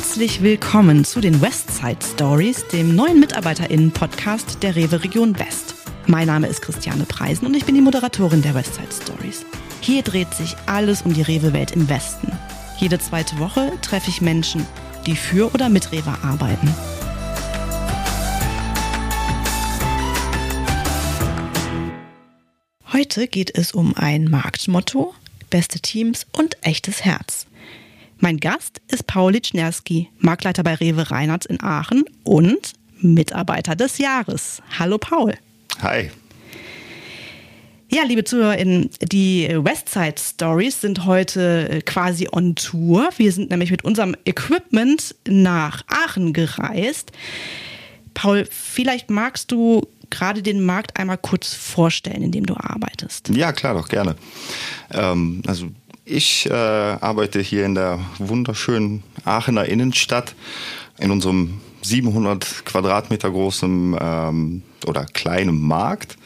Herzlich willkommen zu den Westside Stories, dem neuen MitarbeiterInnen-Podcast der Rewe Region West. Mein Name ist Christiane Preisen und ich bin die Moderatorin der Westside Stories. Hier dreht sich alles um die Rewe-Welt im Westen. Jede zweite Woche treffe ich Menschen, die für oder mit Rewe arbeiten. Heute geht es um ein Marktmotto, beste Teams und echtes Herz. Mein Gast ist Paul Litschnerski, Marktleiter bei Rewe Reinhardt in Aachen und Mitarbeiter des Jahres. Hallo Paul. Hi. Ja, liebe ZuhörerInnen, die Westside Stories sind heute quasi on Tour. Wir sind nämlich mit unserem Equipment nach Aachen gereist. Paul, vielleicht magst du gerade den Markt einmal kurz vorstellen, in dem du arbeitest. Ja, klar, doch gerne. Ähm, also ich äh, arbeite hier in der wunderschönen Aachener Innenstadt in unserem 700 Quadratmeter großen ähm, oder kleinen Markt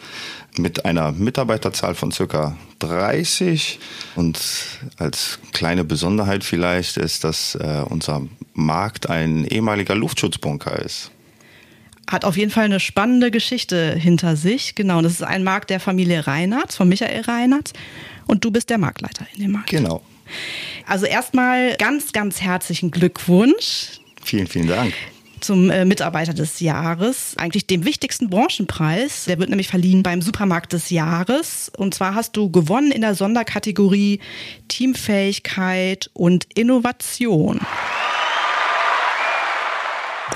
mit einer Mitarbeiterzahl von circa 30. Und als kleine Besonderheit vielleicht ist, dass äh, unser Markt ein ehemaliger Luftschutzbunker ist. Hat auf jeden Fall eine spannende Geschichte hinter sich. Genau, das ist ein Markt der Familie Reinhardt, von Michael Reinhardt. Und du bist der Marktleiter in dem Markt. Genau. Also erstmal ganz, ganz herzlichen Glückwunsch. Vielen, vielen Dank zum äh, Mitarbeiter des Jahres, eigentlich dem wichtigsten Branchenpreis. Der wird nämlich verliehen beim Supermarkt des Jahres. Und zwar hast du gewonnen in der Sonderkategorie Teamfähigkeit und Innovation.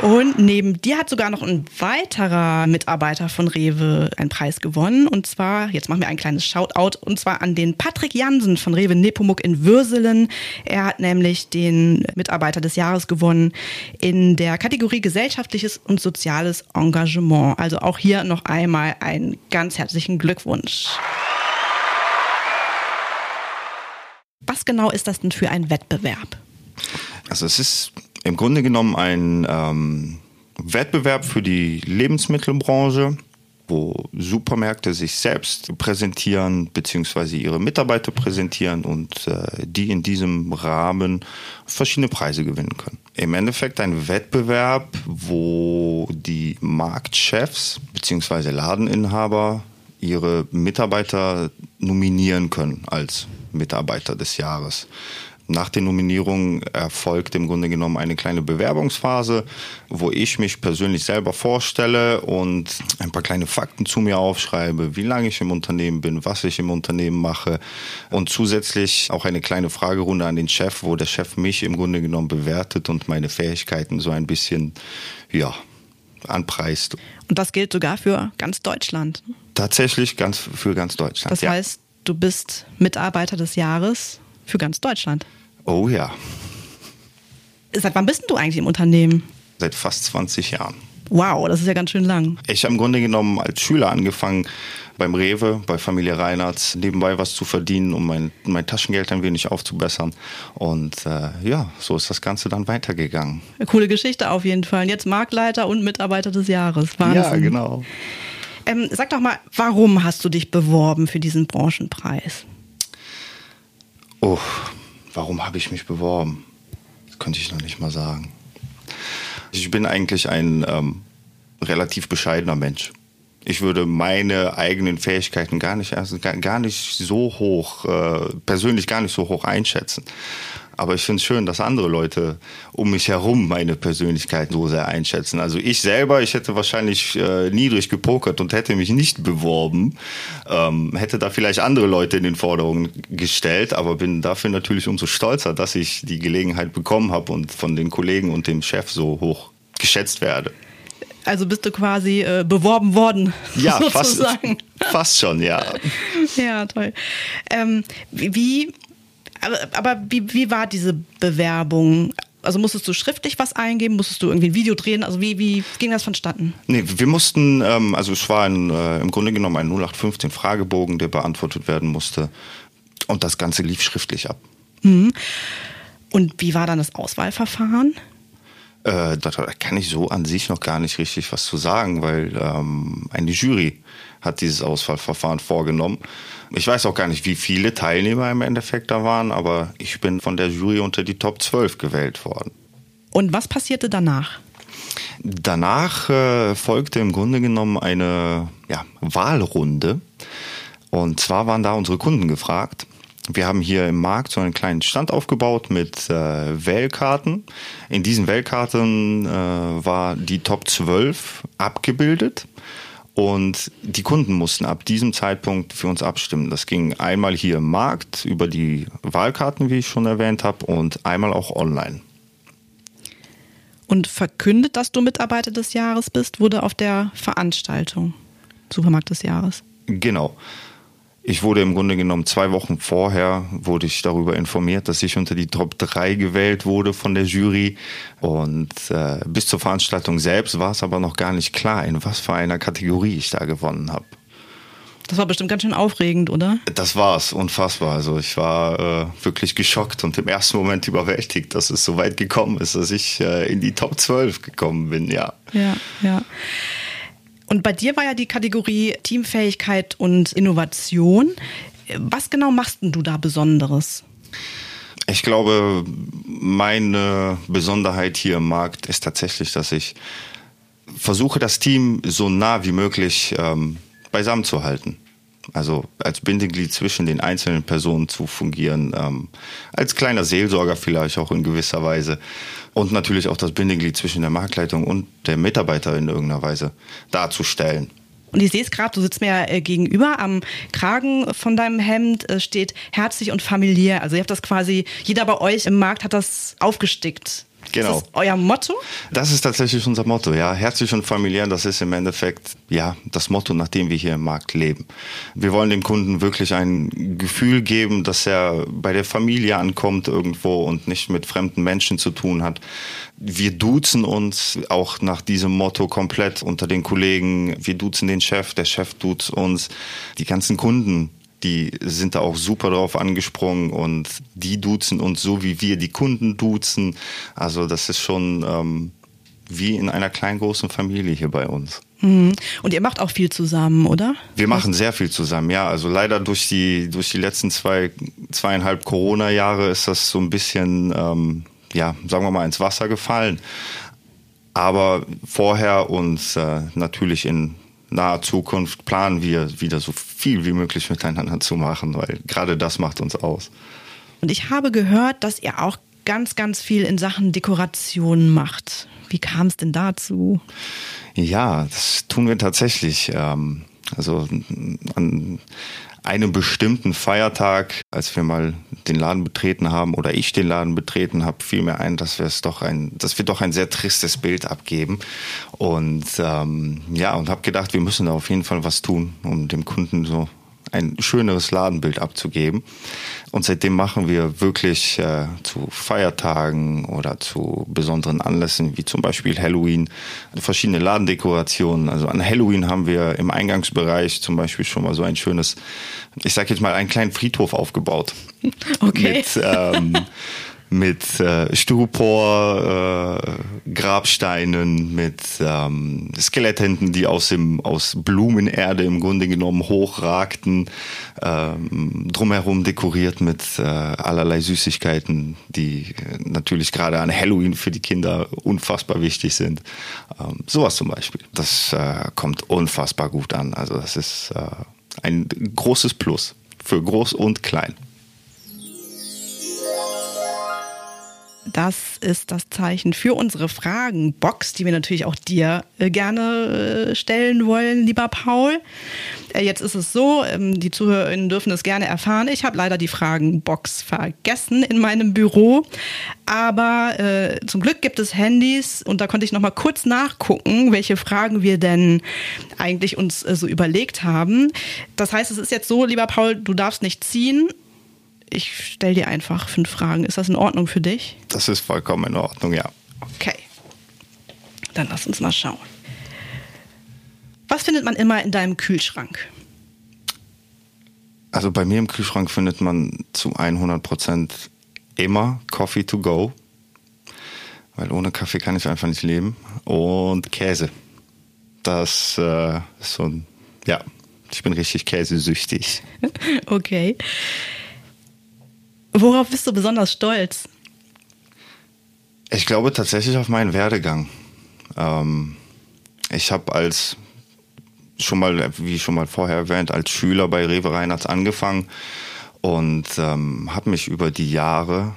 Und neben dir hat sogar noch ein weiterer Mitarbeiter von Rewe einen Preis gewonnen. Und zwar, jetzt machen wir ein kleines Shoutout, und zwar an den Patrick Jansen von Rewe Nepomuk in Würselen. Er hat nämlich den Mitarbeiter des Jahres gewonnen in der Kategorie gesellschaftliches und soziales Engagement. Also auch hier noch einmal einen ganz herzlichen Glückwunsch. Was genau ist das denn für ein Wettbewerb? Also es ist im Grunde genommen ein ähm, Wettbewerb für die Lebensmittelbranche, wo Supermärkte sich selbst präsentieren beziehungsweise ihre Mitarbeiter präsentieren und äh, die in diesem Rahmen verschiedene Preise gewinnen können. Im Endeffekt ein Wettbewerb, wo die Marktchefs beziehungsweise Ladeninhaber ihre Mitarbeiter nominieren können als Mitarbeiter des Jahres. Nach den Nominierungen erfolgt im Grunde genommen eine kleine Bewerbungsphase, wo ich mich persönlich selber vorstelle und ein paar kleine Fakten zu mir aufschreibe, wie lange ich im Unternehmen bin, was ich im Unternehmen mache und zusätzlich auch eine kleine Fragerunde an den Chef, wo der Chef mich im Grunde genommen bewertet und meine Fähigkeiten so ein bisschen, ja, anpreist. Und das gilt sogar für ganz Deutschland. Tatsächlich ganz für ganz Deutschland. Das heißt, du bist Mitarbeiter des Jahres für ganz Deutschland. Oh ja. Seit wann bist du eigentlich im Unternehmen? Seit fast 20 Jahren. Wow, das ist ja ganz schön lang. Ich habe im Grunde genommen als Schüler angefangen, beim Rewe, bei Familie Reinhardt, nebenbei was zu verdienen, um mein, mein Taschengeld ein wenig aufzubessern. Und äh, ja, so ist das Ganze dann weitergegangen. Eine coole Geschichte auf jeden Fall. Jetzt Marktleiter und Mitarbeiter des Jahres. Wahnsinn. Ja, genau. Ähm, sag doch mal, warum hast du dich beworben für diesen Branchenpreis? Oh, Warum habe ich mich beworben? Das könnte ich noch nicht mal sagen. Ich bin eigentlich ein ähm, relativ bescheidener Mensch. Ich würde meine eigenen Fähigkeiten gar nicht, also gar, nicht so hoch, äh, persönlich gar nicht so hoch einschätzen. Aber ich finde es schön, dass andere Leute um mich herum meine Persönlichkeit so sehr einschätzen. Also ich selber, ich hätte wahrscheinlich äh, niedrig gepokert und hätte mich nicht beworben. Ähm, hätte da vielleicht andere Leute in den Forderungen gestellt, aber bin dafür natürlich umso stolzer, dass ich die Gelegenheit bekommen habe und von den Kollegen und dem Chef so hoch geschätzt werde. Also bist du quasi äh, beworben worden. Ja, fast, fast schon, ja. Ja, toll. Ähm, wie aber, aber wie, wie war diese Bewerbung? Also musstest du schriftlich was eingeben? Musstest du irgendwie ein Video drehen? Also wie, wie ging das vonstatten? Nee, wir mussten, ähm, also es war ein, äh, im Grunde genommen ein 0815 Fragebogen, der beantwortet werden musste. Und das Ganze lief schriftlich ab. Mhm. Und wie war dann das Auswahlverfahren? Äh, da kann ich so an sich noch gar nicht richtig was zu sagen, weil ähm, eine Jury hat dieses Auswahlverfahren vorgenommen. Ich weiß auch gar nicht, wie viele Teilnehmer im Endeffekt da waren, aber ich bin von der Jury unter die Top 12 gewählt worden. Und was passierte danach? Danach äh, folgte im Grunde genommen eine ja, Wahlrunde. Und zwar waren da unsere Kunden gefragt. Wir haben hier im Markt so einen kleinen Stand aufgebaut mit äh, Wählkarten. In diesen Wählkarten äh, war die Top 12 abgebildet. Und die Kunden mussten ab diesem Zeitpunkt für uns abstimmen. Das ging einmal hier im Markt über die Wahlkarten, wie ich schon erwähnt habe, und einmal auch online. Und verkündet, dass du Mitarbeiter des Jahres bist, wurde auf der Veranstaltung Supermarkt des Jahres. Genau. Ich wurde im Grunde genommen zwei Wochen vorher wurde ich darüber informiert, dass ich unter die Top 3 gewählt wurde von der Jury. Und äh, bis zur Veranstaltung selbst war es aber noch gar nicht klar, in was für einer Kategorie ich da gewonnen habe. Das war bestimmt ganz schön aufregend, oder? Das war's, unfassbar. Also ich war äh, wirklich geschockt und im ersten Moment überwältigt, dass es so weit gekommen ist, dass ich äh, in die Top 12 gekommen bin, ja. Ja, ja. Und bei dir war ja die Kategorie Teamfähigkeit und Innovation. Was genau machst du da Besonderes? Ich glaube, meine Besonderheit hier im Markt ist tatsächlich, dass ich versuche, das Team so nah wie möglich ähm, beisammen zu halten. Also als Bindeglied zwischen den einzelnen Personen zu fungieren, ähm, als kleiner Seelsorger vielleicht auch in gewisser Weise und natürlich auch das Bindeglied zwischen der Marktleitung und der Mitarbeiter in irgendeiner Weise darzustellen. Und ich sehe es gerade, du sitzt mir ja äh, gegenüber. Am Kragen von deinem Hemd äh, steht herzlich und familiär. Also ihr habt das quasi, jeder bei euch im Markt hat das aufgestickt. Genau. Ist das euer Motto? Das ist tatsächlich unser Motto, ja. Herzlich und familiär, das ist im Endeffekt, ja, das Motto, nach dem wir hier im Markt leben. Wir wollen dem Kunden wirklich ein Gefühl geben, dass er bei der Familie ankommt irgendwo und nicht mit fremden Menschen zu tun hat. Wir duzen uns auch nach diesem Motto komplett unter den Kollegen. Wir duzen den Chef, der Chef duzt uns. Die ganzen Kunden die sind da auch super drauf angesprungen und die duzen uns so, wie wir die Kunden duzen. Also das ist schon ähm, wie in einer kleinen großen Familie hier bei uns. Mhm. Und ihr macht auch viel zusammen, oder? Wir machen sehr viel zusammen, ja. Also leider durch die, durch die letzten zwei, zweieinhalb Corona-Jahre ist das so ein bisschen, ähm, ja, sagen wir mal, ins Wasser gefallen. Aber vorher und äh, natürlich in naher Zukunft planen wir wieder so viel wie möglich miteinander zu machen, weil gerade das macht uns aus. Und ich habe gehört, dass ihr auch ganz, ganz viel in Sachen Dekoration macht. Wie kam es denn dazu? Ja, das tun wir tatsächlich. Ähm, also an, einem bestimmten Feiertag, als wir mal den Laden betreten haben oder ich den Laden betreten habe, fiel mir ein, dass wir es doch ein, dass wir doch ein sehr tristes Bild abgeben. Und ähm, ja, und habe gedacht, wir müssen da auf jeden Fall was tun, um dem Kunden so ein schöneres Ladenbild abzugeben. Und seitdem machen wir wirklich äh, zu Feiertagen oder zu besonderen Anlässen, wie zum Beispiel Halloween, verschiedene Ladendekorationen. Also an Halloween haben wir im Eingangsbereich zum Beispiel schon mal so ein schönes, ich sag jetzt mal, einen kleinen Friedhof aufgebaut. Okay. Mit, ähm, mit äh, Styropor, äh, Grabsteinen, mit ähm, Skeletthänden, die aus dem aus Blumenerde im Grunde genommen hochragten, ähm, drumherum dekoriert mit äh, allerlei Süßigkeiten, die äh, natürlich gerade an Halloween für die Kinder unfassbar wichtig sind. Ähm, sowas zum Beispiel. Das äh, kommt unfassbar gut an. Also das ist äh, ein großes Plus für groß und klein. Das ist das Zeichen für unsere Fragenbox, die wir natürlich auch dir äh, gerne äh, stellen wollen, lieber Paul. Äh, jetzt ist es so, ähm, die Zuhörerinnen dürfen es gerne erfahren. Ich habe leider die Fragenbox vergessen in meinem Büro. Aber äh, zum Glück gibt es Handys und da konnte ich noch mal kurz nachgucken, welche Fragen wir denn eigentlich uns äh, so überlegt haben. Das heißt, es ist jetzt so, lieber Paul, du darfst nicht ziehen ich stelle dir einfach fünf Fragen. Ist das in Ordnung für dich? Das ist vollkommen in Ordnung, ja. Okay. Dann lass uns mal schauen. Was findet man immer in deinem Kühlschrank? Also bei mir im Kühlschrank findet man zu 100 Prozent immer Coffee to go, weil ohne Kaffee kann ich einfach nicht leben. Und Käse. Das äh, ist so ein, ja, ich bin richtig käsesüchtig. okay. Worauf bist du besonders stolz? Ich glaube tatsächlich auf meinen Werdegang. Ähm, ich habe als schon mal, wie schon mal vorher erwähnt, als Schüler bei Rewe Reinhardt angefangen und ähm, habe mich über die Jahre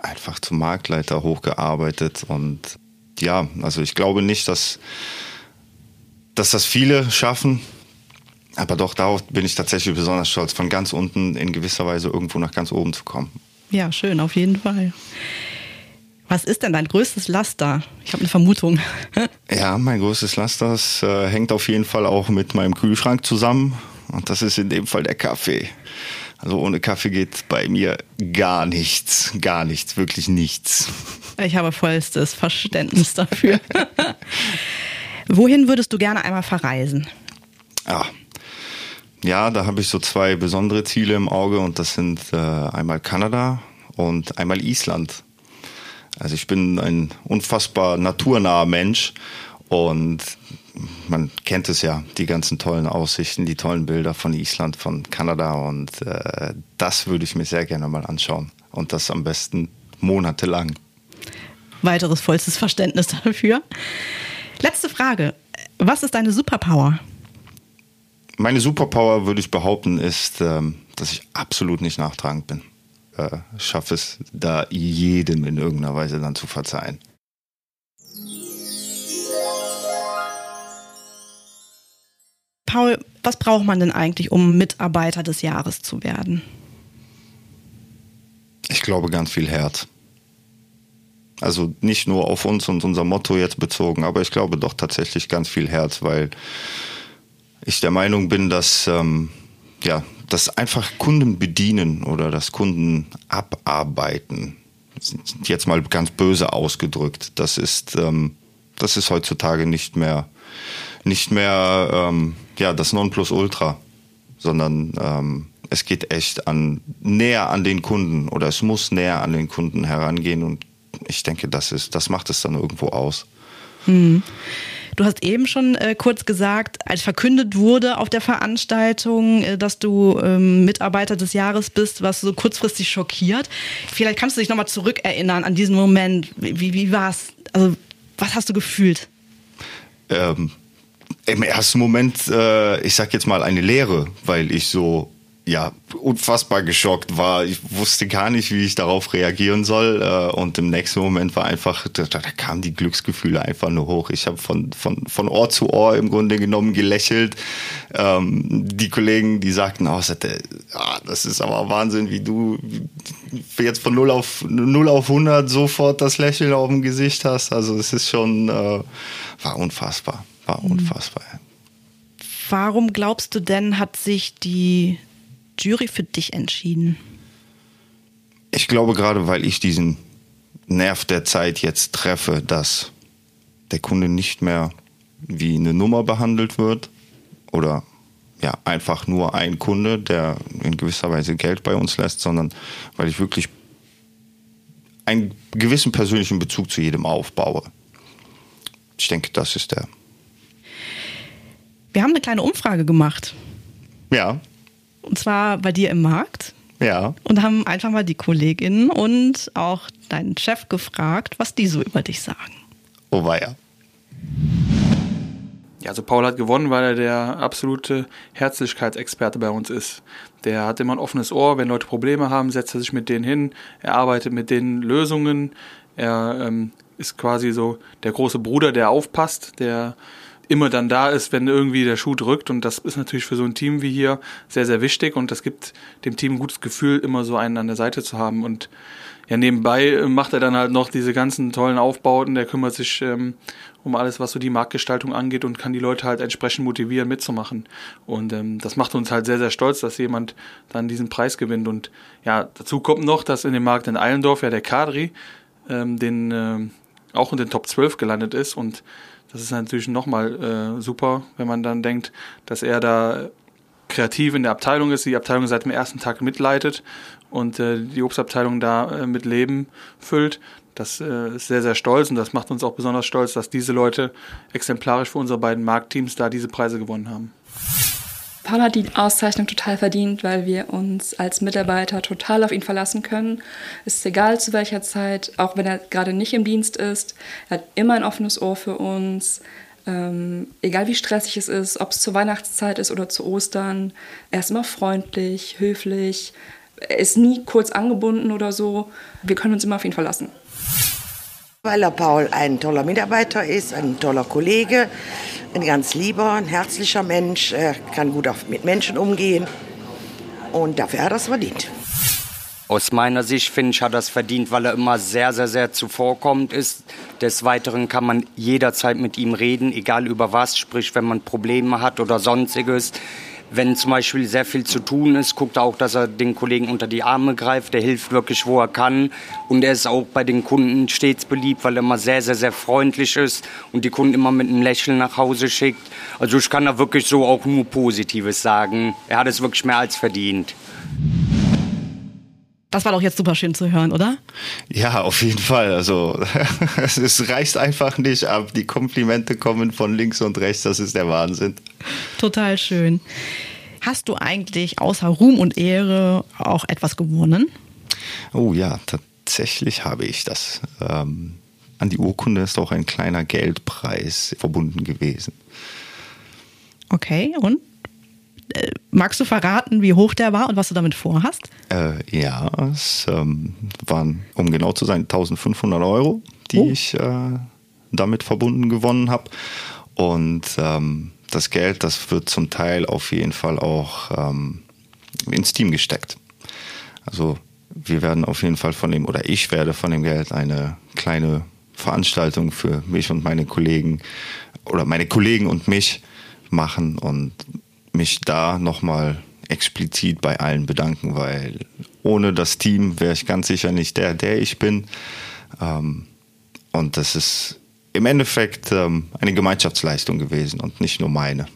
einfach zum Marktleiter hochgearbeitet und ja, also ich glaube nicht, dass, dass das viele schaffen, aber doch darauf bin ich tatsächlich besonders stolz, von ganz unten in gewisser Weise irgendwo nach ganz oben zu kommen. Ja, schön, auf jeden Fall. Was ist denn dein größtes Laster? Ich habe eine Vermutung. ja, mein größtes Laster das, äh, hängt auf jeden Fall auch mit meinem Kühlschrank zusammen. Und das ist in dem Fall der Kaffee. Also ohne Kaffee geht bei mir gar nichts, gar nichts, wirklich nichts. Ich habe vollstes Verständnis dafür. Wohin würdest du gerne einmal verreisen? Ja, ja da habe ich so zwei besondere Ziele im Auge und das sind äh, einmal Kanada und einmal Island. Also ich bin ein unfassbar naturnaher Mensch und man kennt es ja, die ganzen tollen Aussichten, die tollen Bilder von Island, von Kanada und äh, das würde ich mir sehr gerne mal anschauen und das am besten monatelang. Weiteres vollstes Verständnis dafür. Letzte Frage. Was ist deine Superpower? Meine Superpower, würde ich behaupten, ist, ähm, dass ich absolut nicht nachtragend bin. Äh, schaffe es da jedem in irgendeiner Weise dann zu verzeihen. Paul, was braucht man denn eigentlich, um Mitarbeiter des Jahres zu werden? Ich glaube ganz viel Herz. Also nicht nur auf uns und unser Motto jetzt bezogen, aber ich glaube doch tatsächlich ganz viel Herz, weil ich der Meinung bin, dass ähm, ja, das einfach Kunden bedienen oder das Kunden abarbeiten, jetzt mal ganz böse ausgedrückt, das ist, ähm, das ist heutzutage nicht mehr, nicht mehr ähm, ja, das Nonplusultra, sondern ähm, es geht echt an, näher an den Kunden oder es muss näher an den Kunden herangehen und ich denke, das ist, das macht es dann irgendwo aus. Hm. Du hast eben schon äh, kurz gesagt, als verkündet wurde auf der Veranstaltung, äh, dass du ähm, Mitarbeiter des Jahres bist, was so kurzfristig schockiert. Vielleicht kannst du dich nochmal zurückerinnern an diesen Moment. Wie, wie war es? Also, was hast du gefühlt? Ähm, Im ersten Moment, äh, ich sag jetzt mal eine Lehre, weil ich so ja, unfassbar geschockt war. Ich wusste gar nicht, wie ich darauf reagieren soll. Äh, und im nächsten Moment war einfach, da, da kamen die Glücksgefühle einfach nur hoch. Ich habe von, von, von Ohr zu Ohr im Grunde genommen gelächelt. Ähm, die Kollegen, die sagten, oh, das ist aber Wahnsinn, wie du jetzt von 0 auf, 0 auf 100 sofort das Lächeln auf dem Gesicht hast. Also es ist schon, äh, war unfassbar, war mhm. unfassbar. Warum glaubst du denn, hat sich die Jury für dich entschieden? Ich glaube gerade, weil ich diesen Nerv der Zeit jetzt treffe, dass der Kunde nicht mehr wie eine Nummer behandelt wird oder ja, einfach nur ein Kunde, der in gewisser Weise Geld bei uns lässt, sondern weil ich wirklich einen gewissen persönlichen Bezug zu jedem aufbaue. Ich denke, das ist der. Wir haben eine kleine Umfrage gemacht. Ja. Und zwar bei dir im Markt. Ja. Und haben einfach mal die KollegInnen und auch deinen Chef gefragt, was die so über dich sagen. Oh weia. Ja, also Paul hat gewonnen, weil er der absolute Herzlichkeitsexperte bei uns ist. Der hat immer ein offenes Ohr, wenn Leute Probleme haben, setzt er sich mit denen hin, er arbeitet mit denen Lösungen, er ähm, ist quasi so der große Bruder, der aufpasst, der immer dann da ist, wenn irgendwie der Schuh drückt. Und das ist natürlich für so ein Team wie hier sehr, sehr wichtig. Und das gibt dem Team ein gutes Gefühl, immer so einen an der Seite zu haben. Und ja, nebenbei macht er dann halt noch diese ganzen tollen Aufbauten. Der kümmert sich ähm, um alles, was so die Marktgestaltung angeht und kann die Leute halt entsprechend motivieren, mitzumachen. Und ähm, das macht uns halt sehr, sehr stolz, dass jemand dann diesen Preis gewinnt. Und ja, dazu kommt noch, dass in dem Markt in Eilendorf ja der Kadri ähm, den, äh, auch in den Top 12 gelandet ist und das ist natürlich nochmal äh, super, wenn man dann denkt, dass er da kreativ in der Abteilung ist, die Abteilung seit dem ersten Tag mitleitet und äh, die Obstabteilung da äh, mit Leben füllt. Das äh, ist sehr, sehr stolz und das macht uns auch besonders stolz, dass diese Leute exemplarisch für unsere beiden Marktteams da diese Preise gewonnen haben. Paul hat die Auszeichnung total verdient, weil wir uns als Mitarbeiter total auf ihn verlassen können. Es ist egal zu welcher Zeit, auch wenn er gerade nicht im Dienst ist. Er hat immer ein offenes Ohr für uns. Ähm, egal wie stressig es ist, ob es zur Weihnachtszeit ist oder zu Ostern. Er ist immer freundlich, höflich. Er ist nie kurz angebunden oder so. Wir können uns immer auf ihn verlassen. Weil er Paul ein toller Mitarbeiter ist, ein toller Kollege, ein ganz lieber, ein herzlicher Mensch, er kann gut mit Menschen umgehen und dafür hat er es verdient. Aus meiner Sicht finde ich, hat er es verdient, weil er immer sehr, sehr, sehr zuvorkommend ist. Des Weiteren kann man jederzeit mit ihm reden, egal über was, sprich, wenn man Probleme hat oder sonstiges. Wenn zum Beispiel sehr viel zu tun ist, guckt er auch, dass er den Kollegen unter die Arme greift. Der hilft wirklich, wo er kann. Und er ist auch bei den Kunden stets beliebt, weil er immer sehr, sehr, sehr freundlich ist und die Kunden immer mit einem Lächeln nach Hause schickt. Also ich kann da wirklich so auch nur Positives sagen. Er hat es wirklich mehr als verdient. Das war doch jetzt super schön zu hören, oder? Ja, auf jeden Fall. Also es reicht einfach nicht ab. Die Komplimente kommen von links und rechts. Das ist der Wahnsinn. Total schön. Hast du eigentlich außer Ruhm und Ehre auch etwas gewonnen? Oh ja, tatsächlich habe ich das. Ähm, an die Urkunde ist auch ein kleiner Geldpreis verbunden gewesen. Okay, und magst du verraten, wie hoch der war und was du damit vorhast? Äh, ja, es ähm, waren, um genau zu sein, 1500 Euro, die oh. ich äh, damit verbunden gewonnen habe. Und ähm, das Geld, das wird zum Teil auf jeden Fall auch ähm, ins Team gesteckt. Also wir werden auf jeden Fall von dem, oder ich werde von dem Geld eine kleine Veranstaltung für mich und meine Kollegen oder meine Kollegen und mich machen und mich da nochmal explizit bei allen bedanken, weil ohne das Team wäre ich ganz sicher nicht der, der ich bin. Ähm, und das ist im Endeffekt ähm, eine Gemeinschaftsleistung gewesen und nicht nur meine.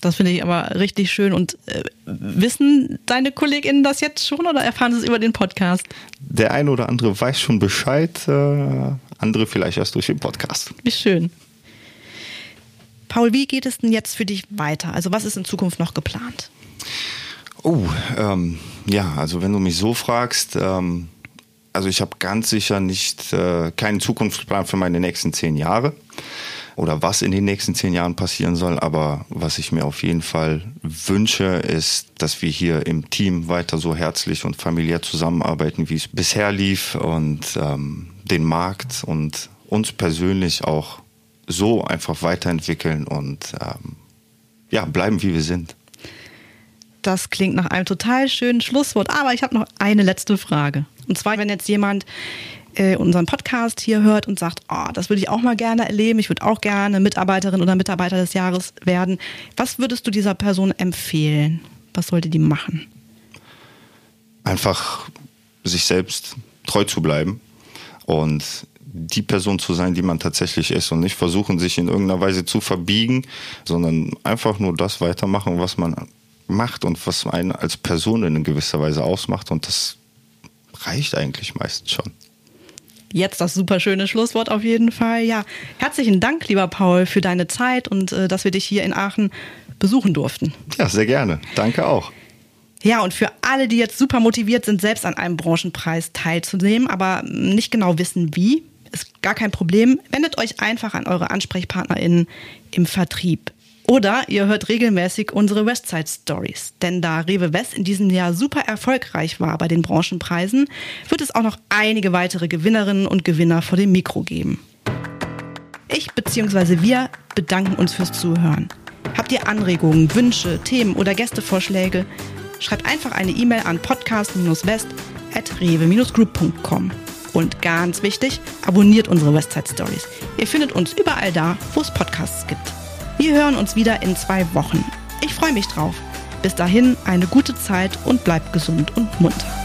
Das finde ich aber richtig schön. Und äh, wissen deine KollegInnen das jetzt schon oder erfahren sie es über den Podcast? Der eine oder andere weiß schon Bescheid, äh, andere vielleicht erst durch den Podcast. Wie schön. Paul, wie geht es denn jetzt für dich weiter? Also was ist in Zukunft noch geplant? Oh, ähm, ja, also wenn du mich so fragst, ähm, also ich habe ganz sicher nicht äh, keinen Zukunftsplan für meine nächsten zehn Jahre oder was in den nächsten zehn Jahren passieren soll. Aber was ich mir auf jeden Fall wünsche, ist, dass wir hier im Team weiter so herzlich und familiär zusammenarbeiten, wie es bisher lief und ähm, den Markt und uns persönlich auch so einfach weiterentwickeln und ähm, ja, bleiben, wie wir sind. Das klingt nach einem total schönen Schlusswort. Aber ich habe noch eine letzte Frage. Und zwar, wenn jetzt jemand äh, unseren Podcast hier hört und sagt, oh, das würde ich auch mal gerne erleben, ich würde auch gerne Mitarbeiterin oder Mitarbeiter des Jahres werden. Was würdest du dieser Person empfehlen? Was sollte die machen? Einfach sich selbst treu zu bleiben und die Person zu sein, die man tatsächlich ist und nicht versuchen, sich in irgendeiner Weise zu verbiegen, sondern einfach nur das weitermachen, was man macht und was einen als Person in gewisser Weise ausmacht. Und das reicht eigentlich meistens schon. Jetzt das super schöne Schlusswort auf jeden Fall. Ja, herzlichen Dank, lieber Paul, für deine Zeit und äh, dass wir dich hier in Aachen besuchen durften. Ja, sehr gerne. Danke auch. Ja, und für alle, die jetzt super motiviert sind, selbst an einem Branchenpreis teilzunehmen, aber nicht genau wissen, wie, ist gar kein Problem. Wendet euch einfach an eure AnsprechpartnerInnen im Vertrieb. Oder ihr hört regelmäßig unsere Westside Stories. Denn da Rewe West in diesem Jahr super erfolgreich war bei den Branchenpreisen, wird es auch noch einige weitere Gewinnerinnen und Gewinner vor dem Mikro geben. Ich bzw. wir bedanken uns fürs Zuhören. Habt ihr Anregungen, Wünsche, Themen oder Gästevorschläge? Schreibt einfach eine E-Mail an podcast-west.rewe-group.com. Und ganz wichtig, abonniert unsere Westside Stories. Ihr findet uns überall da, wo es Podcasts gibt. Wir hören uns wieder in zwei Wochen. Ich freue mich drauf. Bis dahin eine gute Zeit und bleibt gesund und munter.